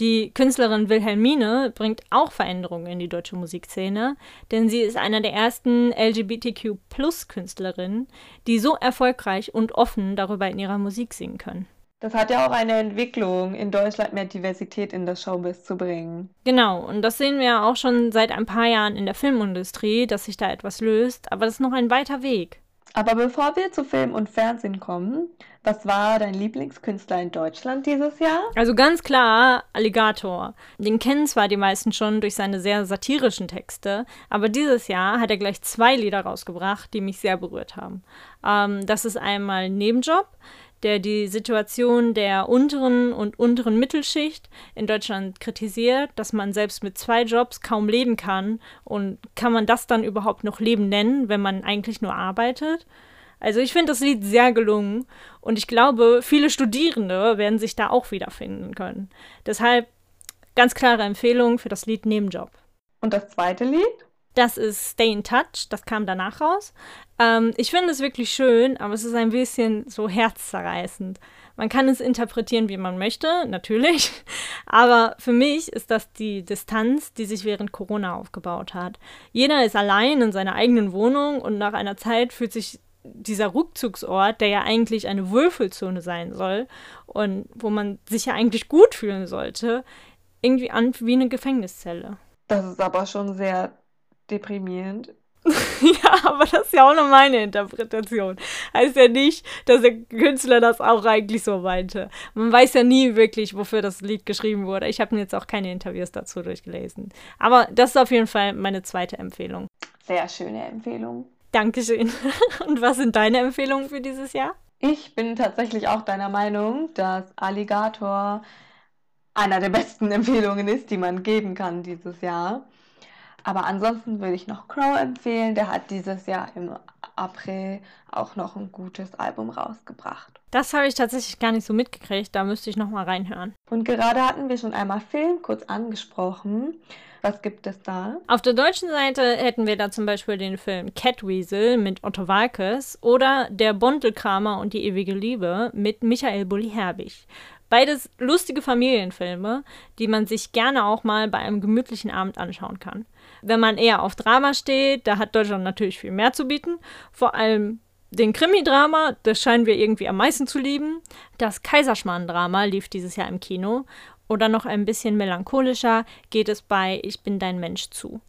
[SPEAKER 2] Die Künstlerin Wilhelmine bringt auch Veränderungen in die deutsche Musikszene, denn sie ist einer der ersten LGBTQ-Plus-Künstlerinnen, die so erfolgreich und offen darüber in ihrer Musik singen können.
[SPEAKER 3] Das hat ja auch eine Entwicklung, in Deutschland mehr Diversität in das Showbiz zu bringen.
[SPEAKER 2] Genau, und das sehen wir ja auch schon seit ein paar Jahren in der Filmindustrie, dass sich da etwas löst, aber das ist noch ein weiter Weg.
[SPEAKER 3] Aber bevor wir zu Film und Fernsehen kommen, was war dein Lieblingskünstler in Deutschland dieses Jahr?
[SPEAKER 2] Also ganz klar Alligator. Den kennen zwar die meisten schon durch seine sehr satirischen Texte, aber dieses Jahr hat er gleich zwei Lieder rausgebracht, die mich sehr berührt haben. Ähm, das ist einmal Nebenjob der die Situation der unteren und unteren Mittelschicht in Deutschland kritisiert, dass man selbst mit zwei Jobs kaum leben kann. Und kann man das dann überhaupt noch Leben nennen, wenn man eigentlich nur arbeitet? Also ich finde das Lied sehr gelungen und ich glaube, viele Studierende werden sich da auch wiederfinden können. Deshalb ganz klare Empfehlung für das Lied Nebenjob.
[SPEAKER 3] Und das zweite Lied?
[SPEAKER 2] Das ist Stay in Touch, das kam danach raus. Ähm, ich finde es wirklich schön, aber es ist ein bisschen so herzzerreißend. Man kann es interpretieren, wie man möchte, natürlich. Aber für mich ist das die Distanz, die sich während Corona aufgebaut hat. Jeder ist allein in seiner eigenen Wohnung und nach einer Zeit fühlt sich dieser Rückzugsort, der ja eigentlich eine Würfelzone sein soll und wo man sich ja eigentlich gut fühlen sollte, irgendwie an wie eine Gefängniszelle.
[SPEAKER 3] Das ist aber schon sehr deprimierend.
[SPEAKER 2] ja, aber das ist ja auch nur meine Interpretation. Heißt ja nicht, dass der Künstler das auch eigentlich so meinte. Man weiß ja nie wirklich, wofür das Lied geschrieben wurde. Ich habe mir jetzt auch keine Interviews dazu durchgelesen. Aber das ist auf jeden Fall meine zweite Empfehlung.
[SPEAKER 3] Sehr schöne Empfehlung.
[SPEAKER 2] Dankeschön. Und was sind deine Empfehlungen für dieses Jahr?
[SPEAKER 3] Ich bin tatsächlich auch deiner Meinung, dass Alligator einer der besten Empfehlungen ist, die man geben kann dieses Jahr. Aber ansonsten würde ich noch Crow empfehlen. Der hat dieses Jahr im April auch noch ein gutes Album rausgebracht.
[SPEAKER 2] Das habe ich tatsächlich gar nicht so mitgekriegt. Da müsste ich noch mal reinhören.
[SPEAKER 3] Und gerade hatten wir schon einmal Film kurz angesprochen. Was gibt es da?
[SPEAKER 2] Auf der deutschen Seite hätten wir da zum Beispiel den Film Catweasel mit Otto Walkes oder Der Bondelkramer und die ewige Liebe mit Michael Bulli-Herbig. Beides lustige Familienfilme, die man sich gerne auch mal bei einem gemütlichen Abend anschauen kann. Wenn man eher auf Drama steht, da hat Deutschland natürlich viel mehr zu bieten. Vor allem den Krimi-Drama, das scheinen wir irgendwie am meisten zu lieben. Das Kaiserschmarrn-Drama lief dieses Jahr im Kino. Oder noch ein bisschen melancholischer geht es bei Ich bin dein Mensch zu.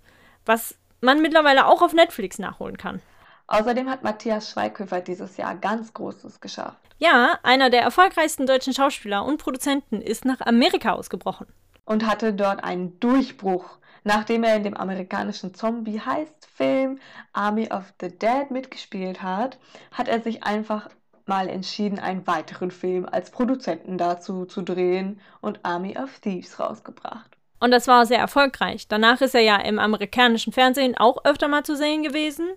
[SPEAKER 2] Was man mittlerweile auch auf Netflix nachholen kann.
[SPEAKER 3] Außerdem hat Matthias Schweighöfer dieses Jahr ganz Großes geschafft.
[SPEAKER 2] Ja, einer der erfolgreichsten deutschen Schauspieler und Produzenten ist nach Amerika ausgebrochen.
[SPEAKER 3] Und hatte dort einen Durchbruch. Nachdem er in dem amerikanischen Zombie-Heist-Film Army of the Dead mitgespielt hat, hat er sich einfach mal entschieden, einen weiteren Film als Produzenten dazu zu drehen und Army of Thieves rausgebracht.
[SPEAKER 2] Und das war sehr erfolgreich. Danach ist er ja im amerikanischen Fernsehen auch öfter mal zu sehen gewesen.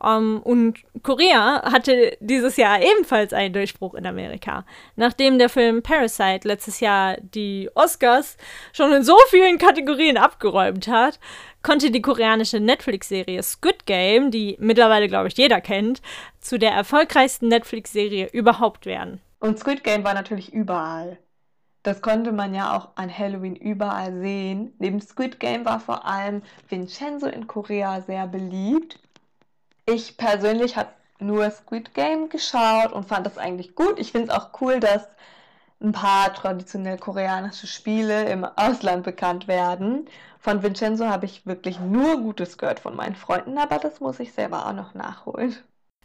[SPEAKER 2] Um, ähm, und Korea hatte dieses Jahr ebenfalls einen Durchbruch in Amerika. Nachdem der Film Parasite letztes Jahr die Oscars schon in so vielen Kategorien abgeräumt hat, konnte die koreanische Netflix-Serie Squid Game, die mittlerweile, glaube ich, jeder kennt, zu der erfolgreichsten Netflix-Serie überhaupt werden.
[SPEAKER 3] Und Squid Game war natürlich überall. Das konnte man ja auch an Halloween überall sehen. Neben Squid Game war vor allem Vincenzo in Korea sehr beliebt. Ich persönlich habe nur Squid Game geschaut und fand das eigentlich gut. Ich finde es auch cool, dass ein paar traditionell koreanische Spiele im Ausland bekannt werden. Von Vincenzo habe ich wirklich nur Gutes gehört von meinen Freunden, aber das muss ich selber auch noch nachholen.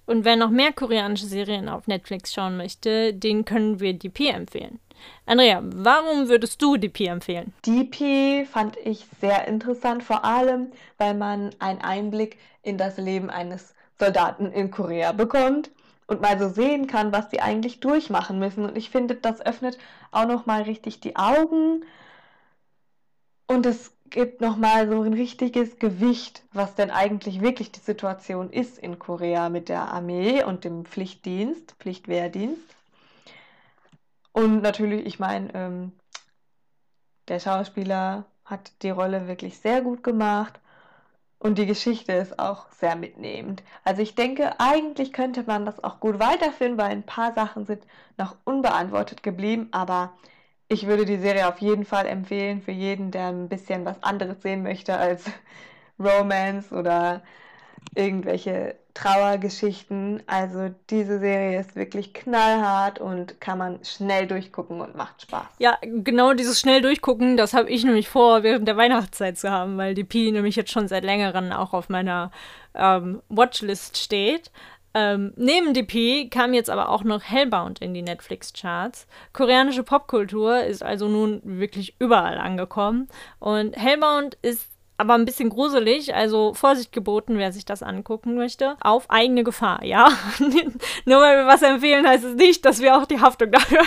[SPEAKER 2] Und wer noch mehr koreanische Serien auf Netflix schauen möchte, den können wir DP empfehlen. Andrea, warum würdest du DP empfehlen?
[SPEAKER 3] DP fand ich sehr interessant, vor allem, weil man einen Einblick in das Leben eines Soldaten in Korea bekommt und mal so sehen kann, was die eigentlich durchmachen müssen. Und ich finde, das öffnet auch noch mal richtig die Augen und es gibt noch mal so ein richtiges Gewicht, was denn eigentlich wirklich die Situation ist in Korea mit der Armee und dem Pflichtdienst, Pflichtwehrdienst. Und natürlich, ich meine, ähm, der Schauspieler hat die Rolle wirklich sehr gut gemacht und die Geschichte ist auch sehr mitnehmend. Also ich denke, eigentlich könnte man das auch gut weiterführen, weil ein paar Sachen sind noch unbeantwortet geblieben, aber ich würde die Serie auf jeden Fall empfehlen für jeden, der ein bisschen was anderes sehen möchte als Romance oder irgendwelche Trauergeschichten. Also diese Serie ist wirklich knallhart und kann man schnell durchgucken und macht Spaß.
[SPEAKER 2] Ja, genau dieses schnell durchgucken, das habe ich nämlich vor, während der Weihnachtszeit zu haben, weil die Pi nämlich jetzt schon seit längerem auch auf meiner ähm, Watchlist steht. Ähm, neben DP kam jetzt aber auch noch Hellbound in die Netflix-Charts. Koreanische Popkultur ist also nun wirklich überall angekommen. Und Hellbound ist aber ein bisschen gruselig, also Vorsicht geboten, wer sich das angucken möchte. Auf eigene Gefahr, ja. Nur weil wir was empfehlen, heißt es nicht, dass wir auch die Haftung dafür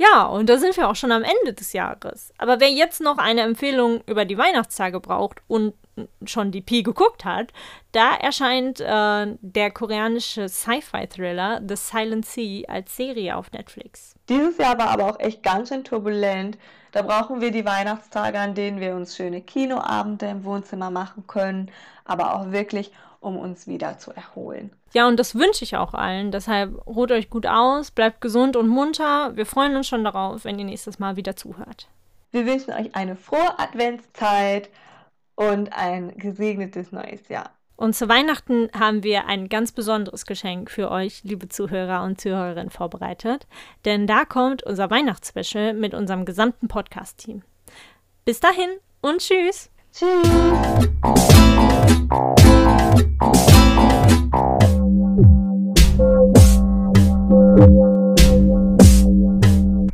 [SPEAKER 2] ja, und da sind wir auch schon am Ende des Jahres. Aber wer jetzt noch eine Empfehlung über die Weihnachtstage braucht und schon die Pi geguckt hat, da erscheint äh, der koreanische Sci-Fi-Thriller The Silent Sea als Serie auf Netflix.
[SPEAKER 3] Dieses Jahr war aber auch echt ganz schön turbulent. Da brauchen wir die Weihnachtstage, an denen wir uns schöne Kinoabende im Wohnzimmer machen können, aber auch wirklich, um uns wieder zu erholen.
[SPEAKER 2] Ja, und das wünsche ich auch allen. Deshalb ruht euch gut aus, bleibt gesund und munter. Wir freuen uns schon darauf, wenn ihr nächstes Mal wieder zuhört.
[SPEAKER 3] Wir wünschen euch eine frohe Adventszeit und ein gesegnetes neues Jahr.
[SPEAKER 2] Und zu Weihnachten haben wir ein ganz besonderes Geschenk für euch, liebe Zuhörer und Zuhörerinnen, vorbereitet. Denn da kommt unser Weihnachtsspecial mit unserem gesamten Podcast-Team. Bis dahin und tschüss.
[SPEAKER 3] Tschüss.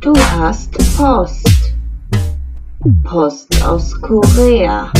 [SPEAKER 1] Du hast Post. Post aus Korea.